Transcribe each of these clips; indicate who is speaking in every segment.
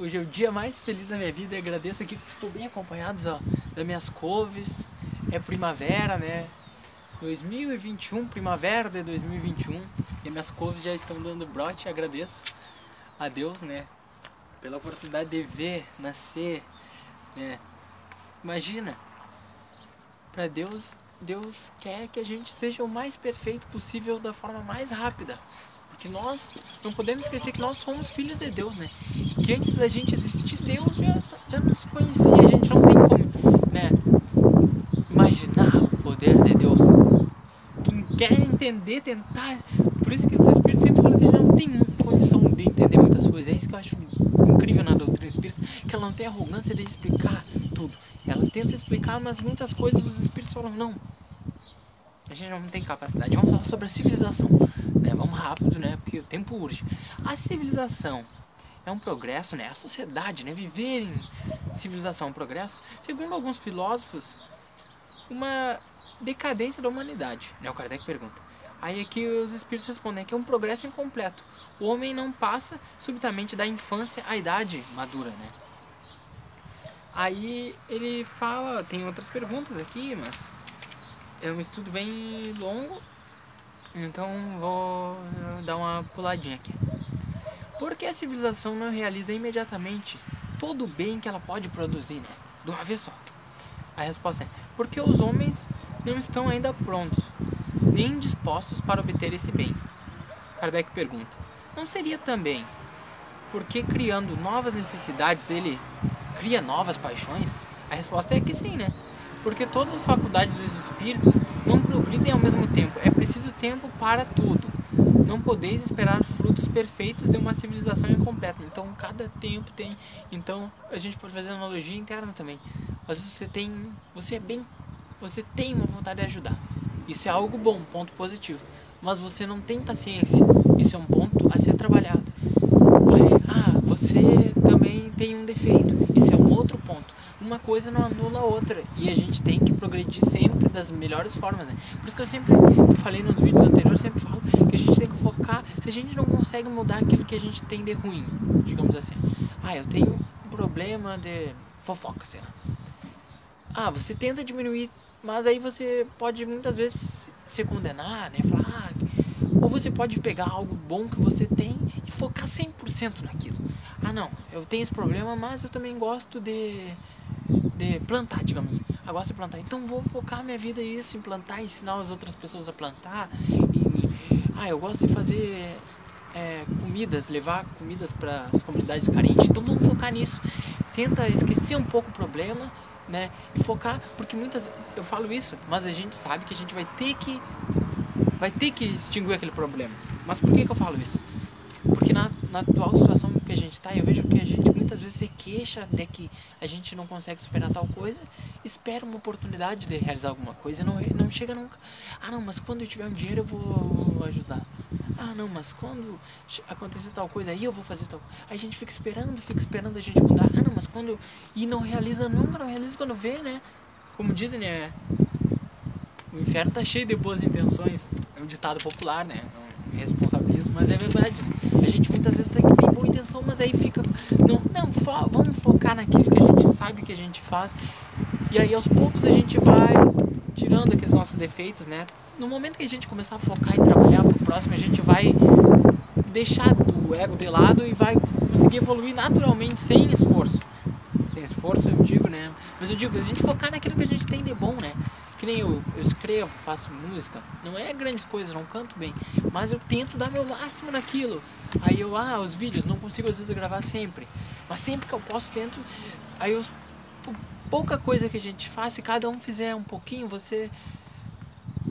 Speaker 1: Hoje é o dia mais feliz da minha vida e agradeço aqui que estou bem acompanhados ó, das minhas couves. É primavera, né? 2021, primavera de 2021 e minhas couves já estão dando brote. Agradeço a Deus, né? Pela oportunidade de ver nascer, né? Imagina, para Deus, Deus quer que a gente seja o mais perfeito possível da forma mais rápida. Porque nós não podemos esquecer que nós somos filhos de Deus, né? Que antes da gente existir, Deus já, já nos conhecia. A gente não tem como, né? Imaginar o poder de Deus. Quem quer entender, tentar. Por isso que os Espíritos sempre falam que a gente não tem condição de entender muitas coisas. É isso que eu acho incrível na doutrina espírita, que ela não tem arrogância de explicar tudo. Ela tenta explicar, mas muitas coisas os Espíritos falam, não. A gente não tem capacidade. Vamos falar sobre a civilização né? Vamos rápido, né? Porque o tempo urge. A civilização é um progresso, né? A sociedade, né? Viver em civilização é um progresso. Segundo alguns filósofos, uma decadência da humanidade, né? O Kardec pergunta. Aí aqui os espíritos respondem que é um progresso incompleto. O homem não passa subitamente da infância à idade madura, né? Aí ele fala, tem outras perguntas aqui, mas é um estudo bem longo então vou dar uma puladinha aqui. Por que a civilização não realiza imediatamente todo o bem que ela pode produzir, né? De uma vez só. A resposta é: porque os homens não estão ainda prontos, nem dispostos para obter esse bem. Kardec pergunta: não seria também porque criando novas necessidades ele cria novas paixões? A resposta é que sim, né? Porque todas as faculdades dos espíritos não progridem ao mesmo tempo. É preciso tempo para tudo. Não podeis esperar frutos perfeitos de uma civilização incompleta. Então, cada tempo tem. Então, a gente pode fazer analogia interna também. Mas você tem, você é bem, você tem uma vontade de ajudar. Isso é algo bom, ponto positivo. Mas você não tem paciência. Isso é um ponto a ser trabalhado. Aí, ah, você também tem um defeito. Isso é outro ponto uma coisa não anula a outra. E a gente tem que progredir sempre das melhores formas, né? Por isso que eu sempre falei nos vídeos anteriores, sempre falo que a gente tem que focar. Se a gente não consegue mudar aquilo que a gente tem de ruim, digamos assim. Ah, eu tenho um problema de fofoca, sei lá. Ah, você tenta diminuir, mas aí você pode muitas vezes se condenar, né? Falar, ah, ou você pode pegar algo bom que você tem e focar 100% naquilo. Ah, não, eu tenho esse problema, mas eu também gosto de de plantar, digamos. Eu gosto de plantar. Então vou focar minha vida nisso, em plantar, ensinar as outras pessoas a plantar. E, ah, eu gosto de fazer é, comidas, levar comidas para as comunidades carentes. Então vamos focar nisso. Tenta esquecer um pouco o problema, né? E focar, porque muitas eu falo isso, mas a gente sabe que a gente vai ter que vai ter que extinguir aquele problema. Mas por que, que eu falo isso? Porque na, na atual situação que a gente está, eu vejo que a gente muitas vezes se queixa de que a gente não consegue superar tal coisa, espera uma oportunidade de realizar alguma coisa e não, não chega nunca. Ah, não, mas quando eu tiver um dinheiro eu vou ajudar. Ah, não, mas quando acontecer tal coisa aí eu vou fazer tal coisa. A gente fica esperando, fica esperando a gente mudar. Ah, não, mas quando. E não realiza nunca, não realiza quando vê, né? Como dizem, né? O inferno tá cheio de boas intenções. É um ditado popular, né? responsabilismo, mas é verdade. A gente muitas vezes tem, tem boa intenção, mas aí fica. Não, não fo vamos focar naquilo que a gente sabe que a gente faz. E aí aos poucos a gente vai tirando aqueles nossos defeitos, né? No momento que a gente começar a focar e trabalhar pro próximo, a gente vai deixar do ego de lado e vai conseguir evoluir naturalmente sem esforço. Sem esforço eu digo, né? Mas eu digo, a gente focar naquilo que a gente tem de bom, né? Que nem eu, escrevo, faço música, não é grandes coisas, não canto bem, mas eu tento dar meu máximo naquilo. Aí eu, ah, os vídeos, não consigo às vezes gravar sempre, mas sempre que eu posso tento, aí eu, pouca coisa que a gente faz, se cada um fizer um pouquinho, você,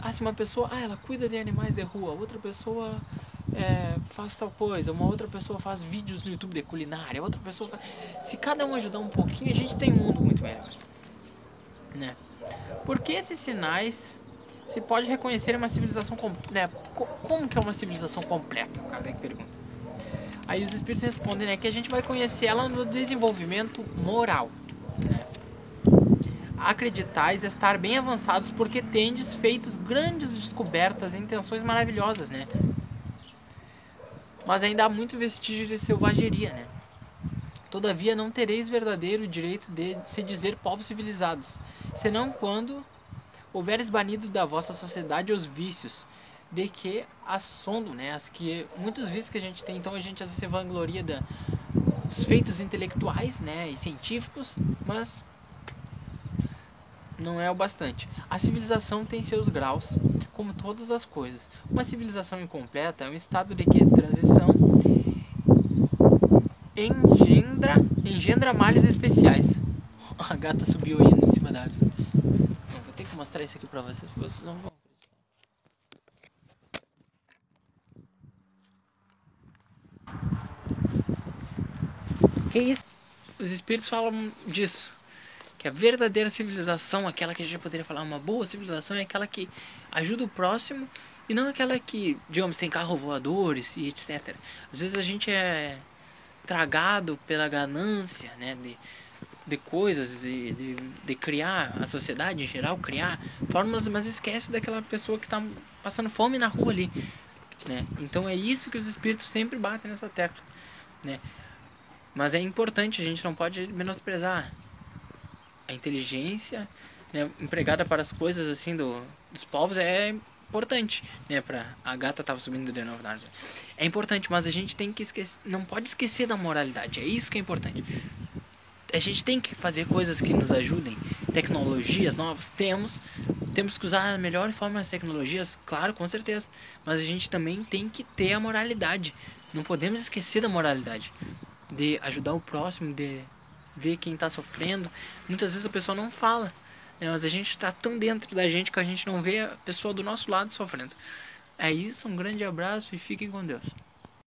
Speaker 1: ah, se uma pessoa, ah, ela cuida de animais de rua, outra pessoa é, faz tal coisa, uma outra pessoa faz vídeos no YouTube de culinária, outra pessoa faz... Se cada um ajudar um pouquinho, a gente tem um mundo muito melhor. Né? Por que esses sinais se pode reconhecer uma civilização né, como que é uma civilização completa? O Kardec pergunta. Aí os espíritos respondem né, que a gente vai conhecer ela no desenvolvimento moral. Né? Acreditais estar bem avançados porque tendes feito grandes descobertas e intenções maravilhosas, né? Mas ainda há muito vestígio de selvageria, né? Todavia não tereis verdadeiro direito de se dizer povos civilizados, senão quando houveres banido da vossa sociedade os vícios, de que assondam, né? As que muitos vícios que a gente tem, então a gente às vezes se vangloria da, dos feitos intelectuais, né, e científicos, mas não é o bastante. A civilização tem seus graus, como todas as coisas. Uma civilização incompleta é um estado de que transição engendra, engendra males especiais. A gata subiu aí em cima da árvore. vou ter que mostrar isso aqui pra vocês, vocês não vão. Que isso? Os espíritos falam disso. Que a verdadeira civilização, aquela que a gente poderia falar uma boa civilização, é aquela que ajuda o próximo e não aquela que, digamos, tem carro voadores e etc. Às vezes a gente é tragado pela ganância, né, de, de coisas, de, de, de, criar a sociedade em geral, criar fórmulas, mas esquece daquela pessoa que está passando fome na rua ali, né? Então é isso que os espíritos sempre batem nessa tecla, né? Mas é importante, a gente não pode menosprezar a inteligência né, empregada para as coisas assim do, dos povos é importante, né, para a gata tava subindo de novo na árvore. É importante, mas a gente tem que esquecer, não pode esquecer da moralidade. É isso que é importante. A gente tem que fazer coisas que nos ajudem, tecnologias novas, temos, temos que usar a melhor forma as tecnologias, claro, com certeza, mas a gente também tem que ter a moralidade. Não podemos esquecer da moralidade, de ajudar o próximo, de ver quem está sofrendo. Muitas vezes a pessoa não fala, né? mas a gente está tão dentro da gente que a gente não vê a pessoa do nosso lado sofrendo. É isso, um grande abraço e fiquem com Deus.